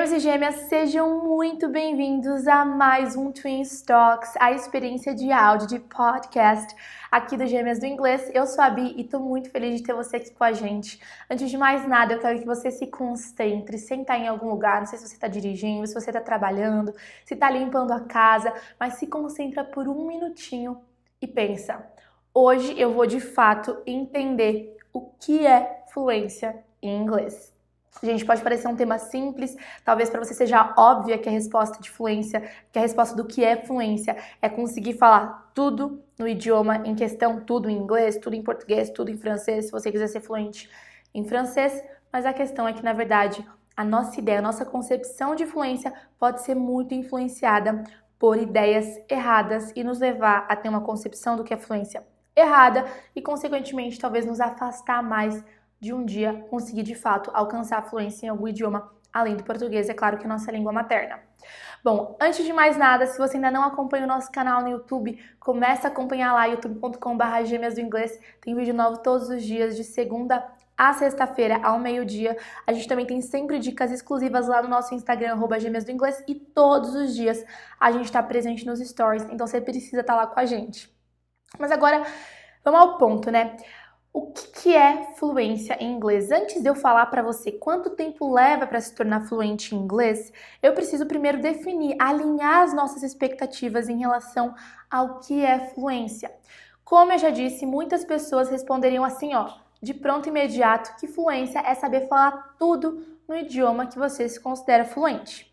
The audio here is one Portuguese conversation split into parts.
Gêmeos e gêmeas, sejam muito bem-vindos a mais um Twin Stocks, a experiência de áudio de podcast aqui do Gêmeas do Inglês. Eu sou a Bi e estou muito feliz de ter você aqui com a gente. Antes de mais nada, eu quero que você se concentre, sentar em algum lugar, não sei se você está dirigindo, se você está trabalhando, se está limpando a casa, mas se concentra por um minutinho e pensa. Hoje eu vou de fato entender o que é fluência em inglês. Gente, pode parecer um tema simples, talvez para você seja óbvia que a resposta de fluência, que a resposta do que é fluência é conseguir falar tudo no idioma em questão, tudo em inglês, tudo em português, tudo em francês, se você quiser ser fluente em francês, mas a questão é que na verdade a nossa ideia, a nossa concepção de fluência pode ser muito influenciada por ideias erradas e nos levar a ter uma concepção do que é fluência errada e consequentemente talvez nos afastar mais de um dia conseguir de fato alcançar a fluência em algum idioma além do português, é claro que é nossa língua materna. Bom, antes de mais nada, se você ainda não acompanha o nosso canal no YouTube, comece a acompanhar lá, youtube.com.br gêmeas do inglês. Tem vídeo novo todos os dias, de segunda a sexta-feira, ao meio-dia. A gente também tem sempre dicas exclusivas lá no nosso Instagram, arroba gêmeas do inglês, e todos os dias a gente está presente nos stories, então você precisa estar tá lá com a gente. Mas agora, vamos ao ponto, né? O que, que é fluência em inglês? Antes de eu falar para você quanto tempo leva para se tornar fluente em inglês, eu preciso primeiro definir, alinhar as nossas expectativas em relação ao que é fluência. Como eu já disse, muitas pessoas responderiam assim, ó, de pronto imediato, que fluência é saber falar tudo no idioma que você se considera fluente.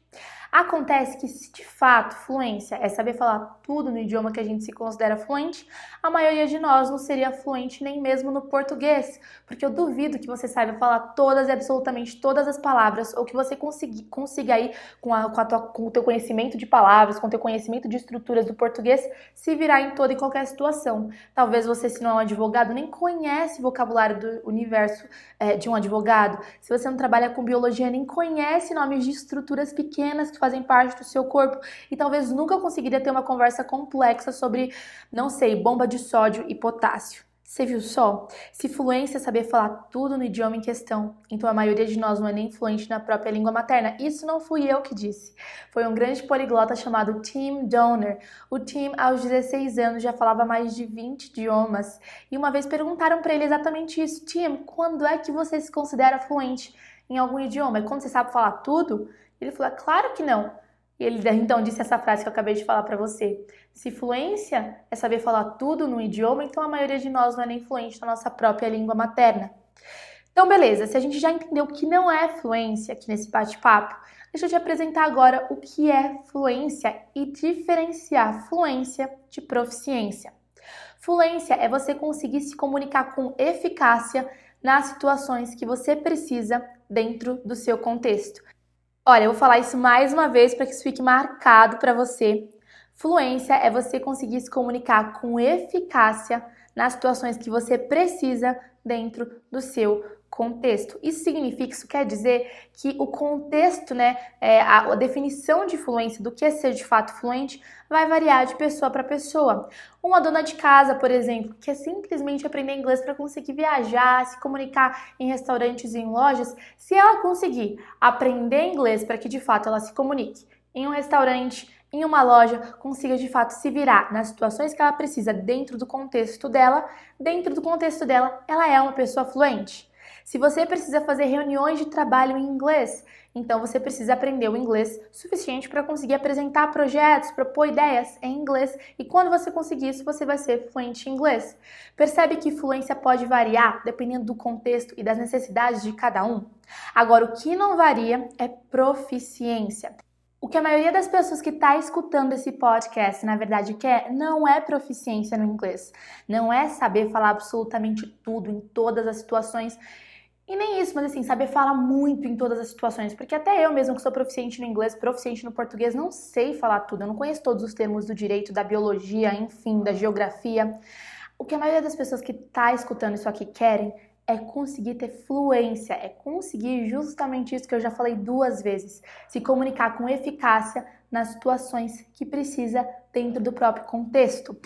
Acontece que, se de fato fluência é saber falar tudo no idioma que a gente se considera fluente, a maioria de nós não seria fluente nem mesmo no português, porque eu duvido que você saiba falar todas e absolutamente todas as palavras, ou que você consiga, consiga aí, com, a, com, a tua, com o teu conhecimento de palavras, com o teu conhecimento de estruturas do português, se virar em toda e qualquer situação. Talvez você, se não é um advogado, nem conhece o vocabulário do universo é, de um advogado. Se você não trabalha com biologia, nem conhece nomes de estruturas pequenas fazem parte do seu corpo e talvez nunca conseguiria ter uma conversa complexa sobre, não sei, bomba de sódio e potássio. Você viu só? Se fluência é saber falar tudo no idioma em questão, então a maioria de nós não é nem fluente na própria língua materna. Isso não fui eu que disse. Foi um grande poliglota chamado Tim Donner. O Tim, aos 16 anos, já falava mais de 20 idiomas. E uma vez perguntaram para ele exatamente isso: Tim, quando é que você se considera fluente em algum idioma? É quando você sabe falar tudo? Ele falou: é claro que não. E ele então disse essa frase que eu acabei de falar para você. Se fluência é saber falar tudo no idioma, então a maioria de nós não é nem fluente na nossa própria língua materna. Então, beleza, se a gente já entendeu o que não é fluência aqui nesse bate-papo, deixa eu te apresentar agora o que é fluência e diferenciar fluência de proficiência. Fluência é você conseguir se comunicar com eficácia nas situações que você precisa dentro do seu contexto. Olha, eu vou falar isso mais uma vez para que isso fique marcado para você. Fluência é você conseguir se comunicar com eficácia nas situações que você precisa dentro do seu contexto. Isso significa, isso quer dizer que o contexto, né, é, a, a, definição de fluência do que é ser de fato fluente vai variar de pessoa para pessoa. Uma dona de casa, por exemplo, que é simplesmente aprender inglês para conseguir viajar, se comunicar em restaurantes e em lojas, se ela conseguir aprender inglês para que de fato ela se comunique em um restaurante, em uma loja, consiga de fato se virar nas situações que ela precisa dentro do contexto dela, dentro do contexto dela, ela é uma pessoa fluente. Se você precisa fazer reuniões de trabalho em inglês, então você precisa aprender o inglês suficiente para conseguir apresentar projetos, propor ideias em inglês, e quando você conseguir isso, você vai ser fluente em inglês. Percebe que fluência pode variar dependendo do contexto e das necessidades de cada um? Agora, o que não varia é proficiência. O que a maioria das pessoas que está escutando esse podcast, na verdade, quer não é proficiência no inglês. Não é saber falar absolutamente tudo em todas as situações e nem isso, mas assim, saber falar muito em todas as situações, porque até eu mesmo que sou proficiente no inglês, proficiente no português, não sei falar tudo, eu não conheço todos os termos do direito, da biologia, enfim, da geografia. O que a maioria das pessoas que está escutando isso aqui querem é conseguir ter fluência, é conseguir justamente isso que eu já falei duas vezes, se comunicar com eficácia nas situações que precisa dentro do próprio contexto.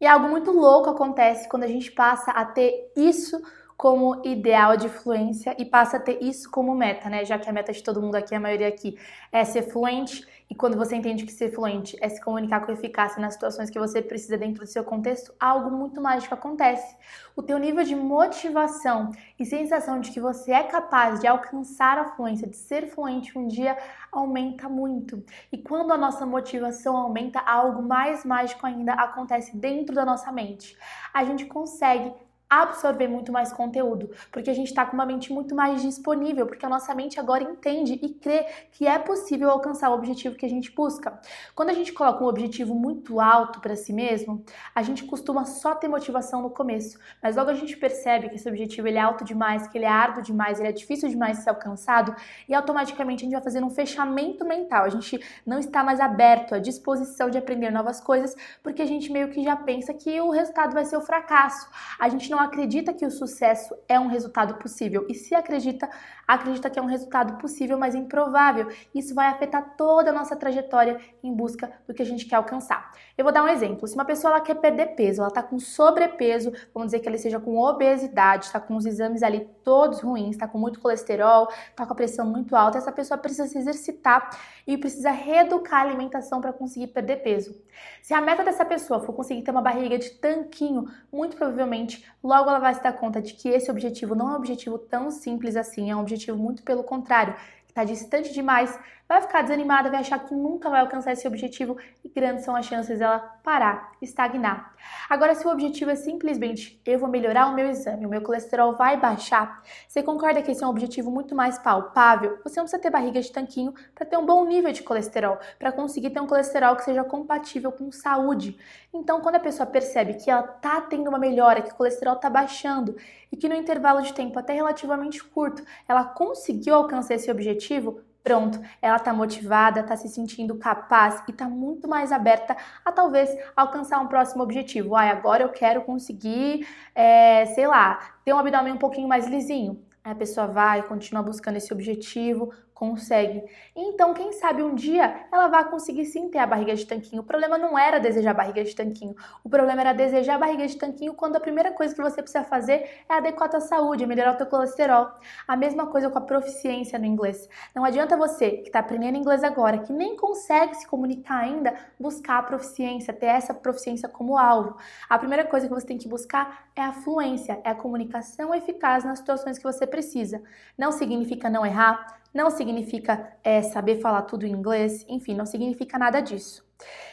E algo muito louco acontece quando a gente passa a ter isso como ideal de fluência e passa a ter isso como meta, né? Já que a meta de todo mundo aqui, a maioria aqui, é ser fluente. E quando você entende que ser fluente é se comunicar com eficácia nas situações que você precisa dentro do seu contexto, algo muito mágico acontece. O teu nível de motivação e sensação de que você é capaz de alcançar a fluência, de ser fluente um dia, aumenta muito. E quando a nossa motivação aumenta, algo mais mágico ainda acontece dentro da nossa mente. A gente consegue absorver muito mais conteúdo, porque a gente está com uma mente muito mais disponível, porque a nossa mente agora entende e crê que é possível alcançar o objetivo que a gente busca. Quando a gente coloca um objetivo muito alto para si mesmo, a gente costuma só ter motivação no começo, mas logo a gente percebe que esse objetivo ele é alto demais, que ele é árduo demais, ele é difícil demais de ser alcançado e automaticamente a gente vai fazendo um fechamento mental. A gente não está mais aberto à disposição de aprender novas coisas, porque a gente meio que já pensa que o resultado vai ser o fracasso. A gente não não acredita que o sucesso é um resultado possível. E se acredita, acredita que é um resultado possível, mas improvável. Isso vai afetar toda a nossa trajetória em busca do que a gente quer alcançar. Eu vou dar um exemplo. Se uma pessoa ela quer perder peso, ela está com sobrepeso, vamos dizer que ela seja com obesidade, está com os exames ali todos ruins, está com muito colesterol, está com a pressão muito alta, essa pessoa precisa se exercitar e precisa reeducar a alimentação para conseguir perder peso. Se a meta dessa pessoa for conseguir ter uma barriga de tanquinho, muito provavelmente logo ela vai se dar conta de que esse objetivo não é um objetivo tão simples assim, é um objetivo muito pelo contrário, está distante demais vai ficar desanimada, vai achar que nunca vai alcançar esse objetivo e grandes são as chances dela parar, estagnar. Agora, se o objetivo é simplesmente eu vou melhorar o meu exame, o meu colesterol vai baixar, você concorda que esse é um objetivo muito mais palpável? Você não precisa ter barriga de tanquinho para ter um bom nível de colesterol, para conseguir ter um colesterol que seja compatível com saúde. Então, quando a pessoa percebe que ela tá tendo uma melhora, que o colesterol tá baixando e que no intervalo de tempo até relativamente curto ela conseguiu alcançar esse objetivo, pronto, ela está motivada, está se sentindo capaz e está muito mais aberta a talvez alcançar um próximo objetivo. Ai, agora eu quero conseguir, é, sei lá, ter um abdômen um pouquinho mais lisinho. Aí a pessoa vai, continua buscando esse objetivo, consegue. Então, quem sabe um dia ela vai conseguir sim ter a barriga de tanquinho. O problema não era desejar a barriga de tanquinho. O problema era desejar a barriga de tanquinho quando a primeira coisa que você precisa fazer é adequar a tua saúde, é melhorar o teu colesterol. A mesma coisa com a proficiência no inglês. Não adianta você que está aprendendo inglês agora, que nem consegue se comunicar ainda, buscar a proficiência, ter essa proficiência como alvo. A primeira coisa que você tem que buscar é a fluência, é a comunicação eficaz nas situações que você precisa. Não significa não errar, não significa é, saber falar tudo em inglês, enfim, não significa nada disso.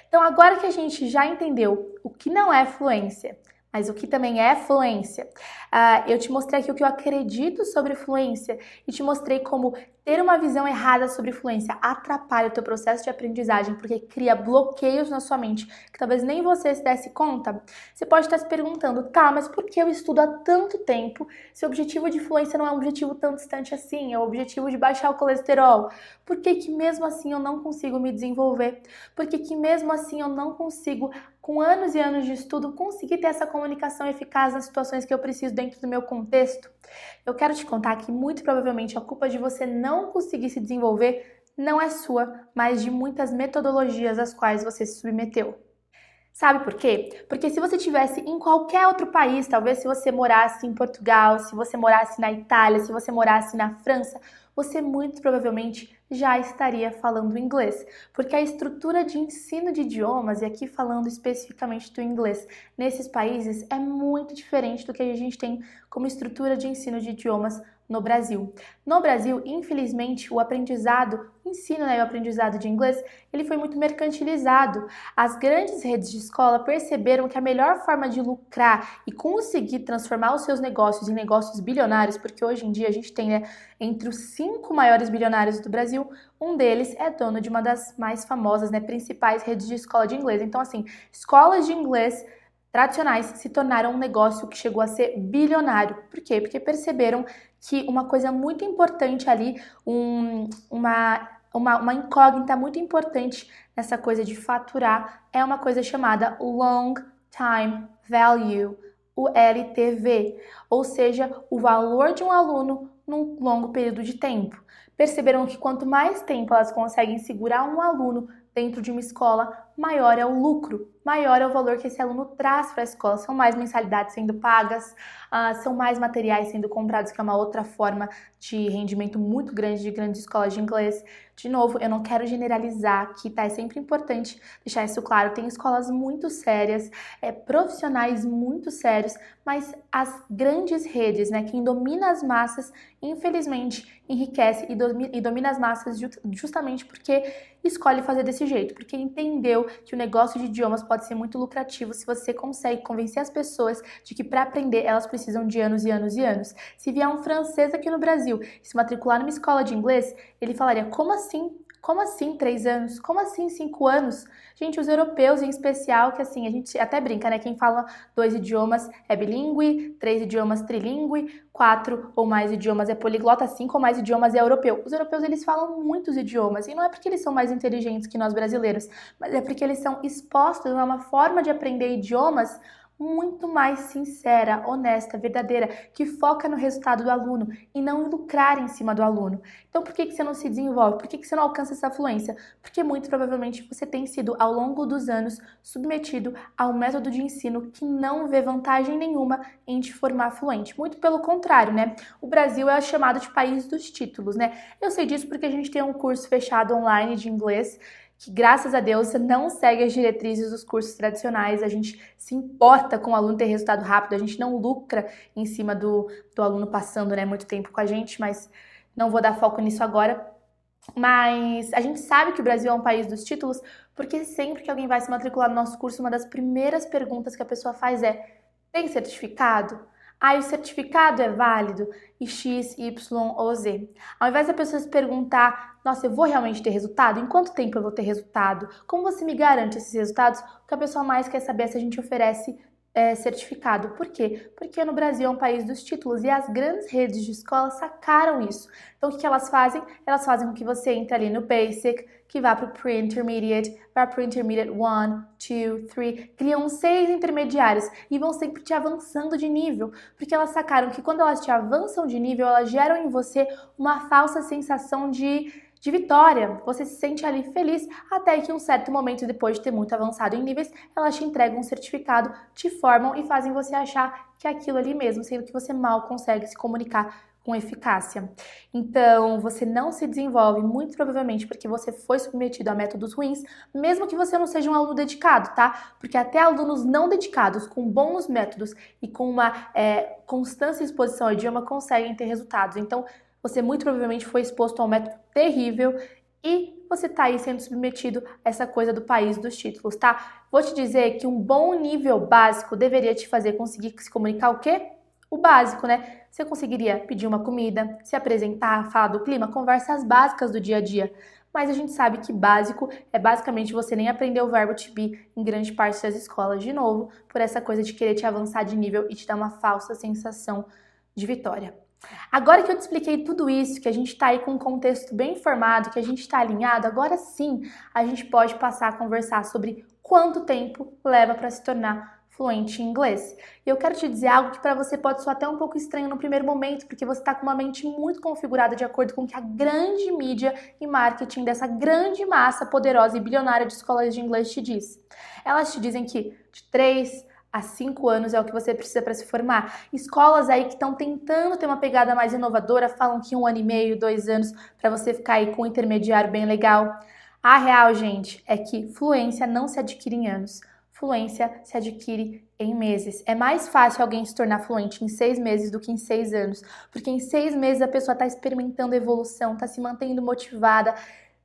Então, agora que a gente já entendeu o que não é fluência, mas o que também é fluência, uh, eu te mostrei aqui o que eu acredito sobre fluência e te mostrei como ter uma visão errada sobre fluência atrapalha o teu processo de aprendizagem porque cria bloqueios na sua mente que talvez nem você se desse conta. Você pode estar se perguntando, tá, mas por que eu estudo há tanto tempo se o objetivo de fluência não é um objetivo tão distante assim? É o objetivo de baixar o colesterol. Por que, que mesmo assim eu não consigo me desenvolver? Por que, que mesmo assim eu não consigo, com anos e anos de estudo, conseguir ter essa comunicação eficaz nas situações que eu preciso dentro do meu contexto? Eu quero te contar que muito provavelmente a culpa de você não conseguir se desenvolver não é sua, mas de muitas metodologias às quais você se submeteu. Sabe por quê? Porque se você tivesse em qualquer outro país, talvez se você morasse em Portugal, se você morasse na Itália, se você morasse na França, você muito provavelmente já estaria falando inglês, porque a estrutura de ensino de idiomas, e aqui falando especificamente do inglês, nesses países é muito diferente do que a gente tem como estrutura de ensino de idiomas no Brasil. No Brasil, infelizmente, o aprendizado, o ensino né, o aprendizado de inglês, ele foi muito mercantilizado. As grandes redes de escola perceberam que a melhor forma de lucrar e conseguir transformar os seus negócios em negócios bilionários, porque hoje em dia a gente tem né, entre os cinco maiores bilionários do Brasil, um deles é dono de uma das mais famosas, né, principais redes de escola de inglês. Então, assim, escolas de inglês tradicionais se tornaram um negócio que chegou a ser bilionário. Por quê? Porque perceberam que uma coisa muito importante ali, um, uma, uma, uma incógnita muito importante nessa coisa de faturar é uma coisa chamada Long Time Value, o LTV, ou seja, o valor de um aluno num longo período de tempo. Perceberam que quanto mais tempo elas conseguem segurar um aluno dentro de uma escola, maior é o lucro, maior é o valor que esse aluno traz para a escola. São mais mensalidades sendo pagas, uh, são mais materiais sendo comprados, que é uma outra forma de rendimento muito grande de grandes escolas de inglês. De novo, eu não quero generalizar aqui, tá? É sempre importante deixar isso claro. Tem escolas muito sérias, é, profissionais muito sérios, mas as grandes redes, né? Quem domina as massas, infelizmente, enriquece e domina, e domina as massas justamente porque escolhe fazer desse jeito, porque entendeu que o negócio de idiomas pode ser muito lucrativo se você consegue convencer as pessoas de que para aprender elas precisam de anos e anos e anos. Se vier um francês aqui no Brasil e se matricular numa escola de inglês, ele falaria: como assim como assim três anos? Como assim cinco anos? Gente, os europeus em especial, que assim, a gente até brinca, né? Quem fala dois idiomas é bilíngue, três idiomas trilíngue, quatro ou mais idiomas é poliglota, cinco ou mais idiomas é europeu. Os europeus, eles falam muitos idiomas, e não é porque eles são mais inteligentes que nós brasileiros, mas é porque eles são expostos a uma forma de aprender idiomas muito mais sincera, honesta, verdadeira, que foca no resultado do aluno e não em lucrar em cima do aluno. Então, por que, que você não se desenvolve? Por que, que você não alcança essa fluência? Porque muito provavelmente você tem sido, ao longo dos anos, submetido a um método de ensino que não vê vantagem nenhuma em te formar fluente. Muito pelo contrário, né? O Brasil é chamado de país dos títulos, né? Eu sei disso porque a gente tem um curso fechado online de inglês que graças a Deus não segue as diretrizes dos cursos tradicionais, a gente se importa com o aluno ter resultado rápido, a gente não lucra em cima do, do aluno passando né, muito tempo com a gente, mas não vou dar foco nisso agora. Mas a gente sabe que o Brasil é um país dos títulos, porque sempre que alguém vai se matricular no nosso curso, uma das primeiras perguntas que a pessoa faz é: tem certificado? Ah, o certificado é válido e X, Y ou Z. Ao invés da pessoa se perguntar, nossa, eu vou realmente ter resultado? Em quanto tempo eu vou ter resultado? Como você me garante esses resultados? O que a pessoa mais quer saber é se a gente oferece é, certificado. Por quê? Porque no Brasil é um país dos títulos e as grandes redes de escola sacaram isso. Então, o que elas fazem? Elas fazem com que você entre ali no Basic, que vá para o Pre-Intermediate, vá para o Intermediate 1, 2, 3, criam seis intermediários e vão sempre te avançando de nível, porque elas sacaram que quando elas te avançam de nível, elas geram em você uma falsa sensação de de vitória. Você se sente ali feliz até que um certo momento depois de ter muito avançado em níveis, elas te entregam um certificado, te formam e fazem você achar que é aquilo ali mesmo, sendo que você mal consegue se comunicar com eficácia. Então, você não se desenvolve muito provavelmente porque você foi submetido a métodos ruins, mesmo que você não seja um aluno dedicado, tá? Porque até alunos não dedicados, com bons métodos e com uma é, constância exposição ao idioma, conseguem ter resultados. Então, você muito provavelmente foi exposto a um método terrível e você está aí sendo submetido a essa coisa do país dos títulos, tá? Vou te dizer que um bom nível básico deveria te fazer conseguir se comunicar o quê? O básico, né? Você conseguiria pedir uma comida, se apresentar, falar do clima, conversas básicas do dia a dia. Mas a gente sabe que básico é basicamente você nem aprender o verbo to be em grande parte das escolas, de novo, por essa coisa de querer te avançar de nível e te dar uma falsa sensação de vitória. Agora que eu te expliquei tudo isso, que a gente está aí com um contexto bem formado, que a gente está alinhado, agora sim a gente pode passar a conversar sobre quanto tempo leva para se tornar fluente em inglês. E eu quero te dizer algo que para você pode soar até um pouco estranho no primeiro momento, porque você está com uma mente muito configurada de acordo com o que a grande mídia e marketing dessa grande massa poderosa e bilionária de escolas de inglês te diz. Elas te dizem que de 3 a cinco anos é o que você precisa para se formar. Escolas aí que estão tentando ter uma pegada mais inovadora falam que um ano e meio, dois anos para você ficar aí com um intermediário bem legal. A real, gente, é que fluência não se adquire em anos. Fluência se adquire em meses. É mais fácil alguém se tornar fluente em seis meses do que em seis anos, porque em seis meses a pessoa está experimentando evolução, está se mantendo motivada,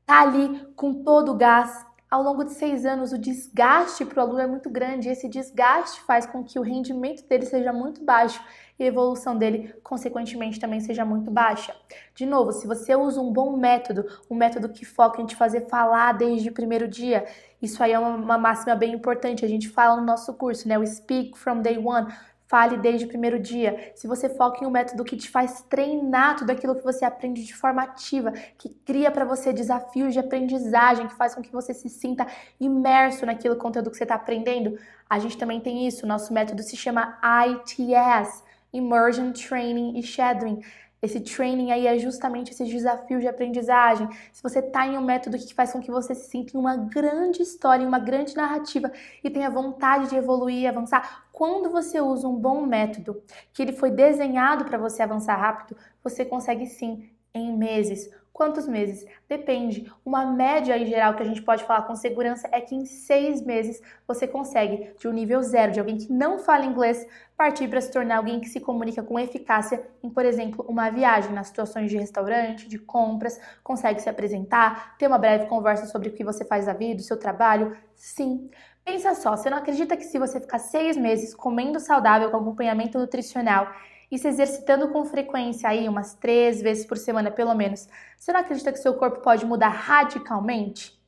tá ali com todo o gás ao longo de seis anos, o desgaste para o aluno é muito grande e esse desgaste faz com que o rendimento dele seja muito baixo e a evolução dele, consequentemente, também seja muito baixa. De novo, se você usa um bom método, um método que foca em te fazer falar desde o primeiro dia, isso aí é uma, uma máxima bem importante. A gente fala no nosso curso, né? O Speak from Day One. Fale desde o primeiro dia. Se você foca em um método que te faz treinar tudo aquilo que você aprende de forma ativa, que cria para você desafios de aprendizagem, que faz com que você se sinta imerso naquilo conteúdo que você está aprendendo, a gente também tem isso. Nosso método se chama ITS Immersion Training e Shadowing. Esse training aí é justamente esse desafio de aprendizagem. Se você está em um método que faz com que você se sinta em uma grande história, em uma grande narrativa e tenha vontade de evoluir e avançar, quando você usa um bom método, que ele foi desenhado para você avançar rápido, você consegue sim em meses Quantos meses? Depende. Uma média em geral que a gente pode falar com segurança é que em seis meses você consegue, de um nível zero, de alguém que não fala inglês, partir para se tornar alguém que se comunica com eficácia em, por exemplo, uma viagem, nas situações de restaurante, de compras, consegue se apresentar, ter uma breve conversa sobre o que você faz da vida, o seu trabalho. Sim. Pensa só, você não acredita que se você ficar seis meses comendo saudável com acompanhamento nutricional e se exercitando com frequência aí, umas três vezes por semana pelo menos, você não acredita que seu corpo pode mudar radicalmente?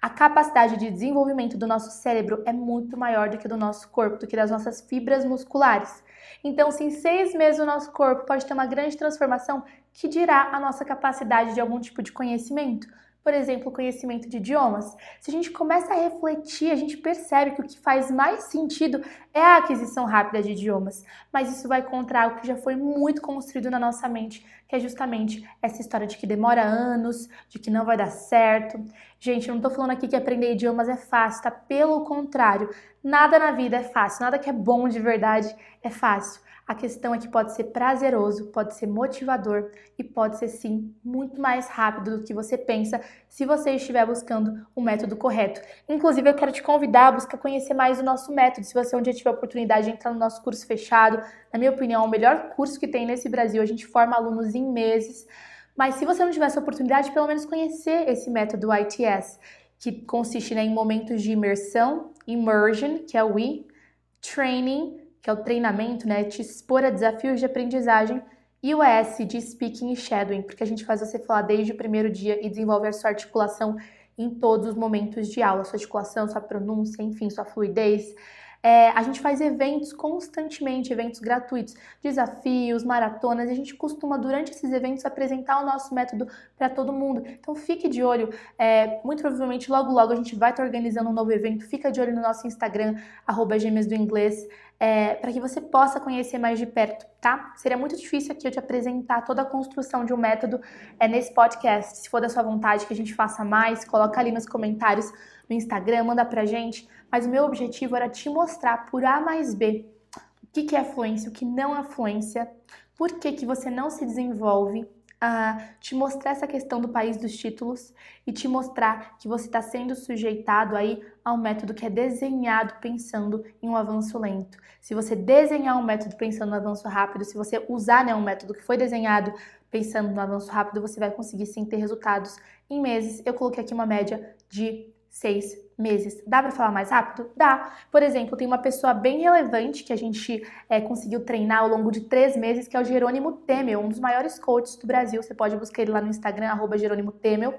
A capacidade de desenvolvimento do nosso cérebro é muito maior do que do nosso corpo, do que das nossas fibras musculares. Então, se em seis meses o nosso corpo pode ter uma grande transformação, que dirá a nossa capacidade de algum tipo de conhecimento? Por exemplo, o conhecimento de idiomas, se a gente começa a refletir, a gente percebe que o que faz mais sentido é a aquisição rápida de idiomas, mas isso vai contra algo que já foi muito construído na nossa mente, que é justamente essa história de que demora anos, de que não vai dar certo. Gente, eu não tô falando aqui que aprender idiomas é fácil, tá? Pelo contrário, nada na vida é fácil, nada que é bom de verdade é fácil. A questão é que pode ser prazeroso, pode ser motivador e pode ser sim muito mais rápido do que você pensa se você estiver buscando o método correto. Inclusive, eu quero te convidar a buscar conhecer mais o nosso método. Se você um dia tiver oportunidade de entrar no nosso curso fechado, na minha opinião, é o melhor curso que tem nesse Brasil. A gente forma alunos em meses. Mas se você não tiver essa oportunidade, pelo menos conhecer esse método ITS, que consiste né, em momentos de imersão, immersion, que é o I, training, que é o treinamento, né? Te expor a desafios de aprendizagem e o S de speaking e shadowing, porque a gente faz você falar desde o primeiro dia e desenvolve a sua articulação em todos os momentos de aula, sua articulação, sua pronúncia, enfim, sua fluidez. É, a gente faz eventos constantemente, eventos gratuitos, desafios, maratonas, e a gente costuma, durante esses eventos, apresentar o nosso método para todo mundo. Então fique de olho, é, muito provavelmente logo logo a gente vai estar organizando um novo evento, fica de olho no nosso Instagram, gêmeas do inglês, é, para que você possa conhecer mais de perto, tá? Seria muito difícil aqui eu te apresentar toda a construção de um método é, nesse podcast. Se for da sua vontade que a gente faça mais, coloca ali nos comentários no Instagram, manda pra gente. Mas o meu objetivo era te mostrar por A mais B o que, que é fluência, o que não é fluência, por que, que você não se desenvolve, uh, te mostrar essa questão do país dos títulos e te mostrar que você está sendo sujeitado aí a um método que é desenhado pensando em um avanço lento. Se você desenhar um método pensando no avanço rápido, se você usar né, um método que foi desenhado pensando no avanço rápido, você vai conseguir sim ter resultados em meses. Eu coloquei aqui uma média de seis meses. Dá para falar mais rápido? Dá. Por exemplo, tem uma pessoa bem relevante que a gente é, conseguiu treinar ao longo de três meses, que é o Jerônimo Temel, um dos maiores coaches do Brasil. Você pode buscar ele lá no Instagram, arroba Jerônimo Temel.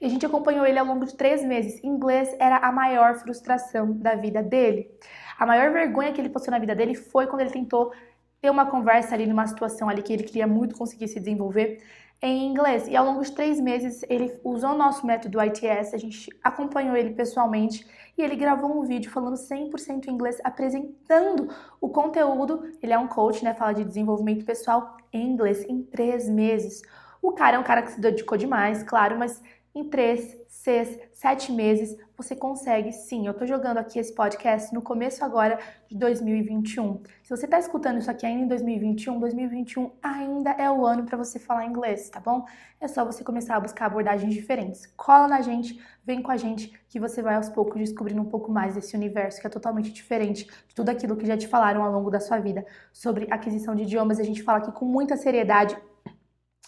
E a gente acompanhou ele ao longo de três meses. Inglês era a maior frustração da vida dele. A maior vergonha que ele passou na vida dele foi quando ele tentou ter uma conversa ali numa situação ali que ele queria muito conseguir se desenvolver em inglês. E ao longo de três meses ele usou o nosso método ITS, a gente acompanhou ele pessoalmente e ele gravou um vídeo falando 100% inglês, apresentando o conteúdo. Ele é um coach, né? Fala de desenvolvimento pessoal em inglês em três meses. O cara é um cara que se dedicou demais, claro, mas em três, seis, sete meses você consegue sim. Eu tô jogando aqui esse podcast no começo agora de 2021. Se você tá escutando isso aqui ainda em 2021, 2021 ainda é o ano para você falar inglês, tá bom? É só você começar a buscar abordagens diferentes. Cola na gente, vem com a gente que você vai aos poucos descobrindo um pouco mais desse universo que é totalmente diferente de tudo aquilo que já te falaram ao longo da sua vida sobre aquisição de idiomas. A gente fala aqui com muita seriedade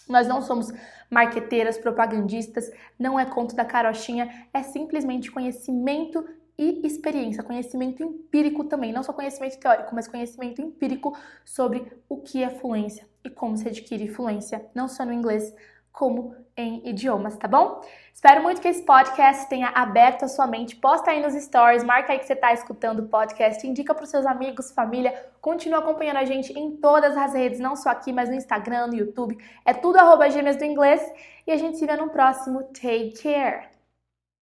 nós não somos marqueteiras, propagandistas, não é conto da carochinha, é simplesmente conhecimento e experiência, conhecimento empírico também, não só conhecimento teórico, mas conhecimento empírico sobre o que é fluência e como se adquire fluência, não só no inglês, como em idiomas, tá bom? Espero muito que esse podcast tenha aberto a sua mente. Posta aí nos stories, marca aí que você está escutando o podcast, indica para os seus amigos, família. Continua acompanhando a gente em todas as redes, não só aqui, mas no Instagram, no YouTube. É tudo arroba gêmeas do inglês. E a gente se vê no próximo. Take care!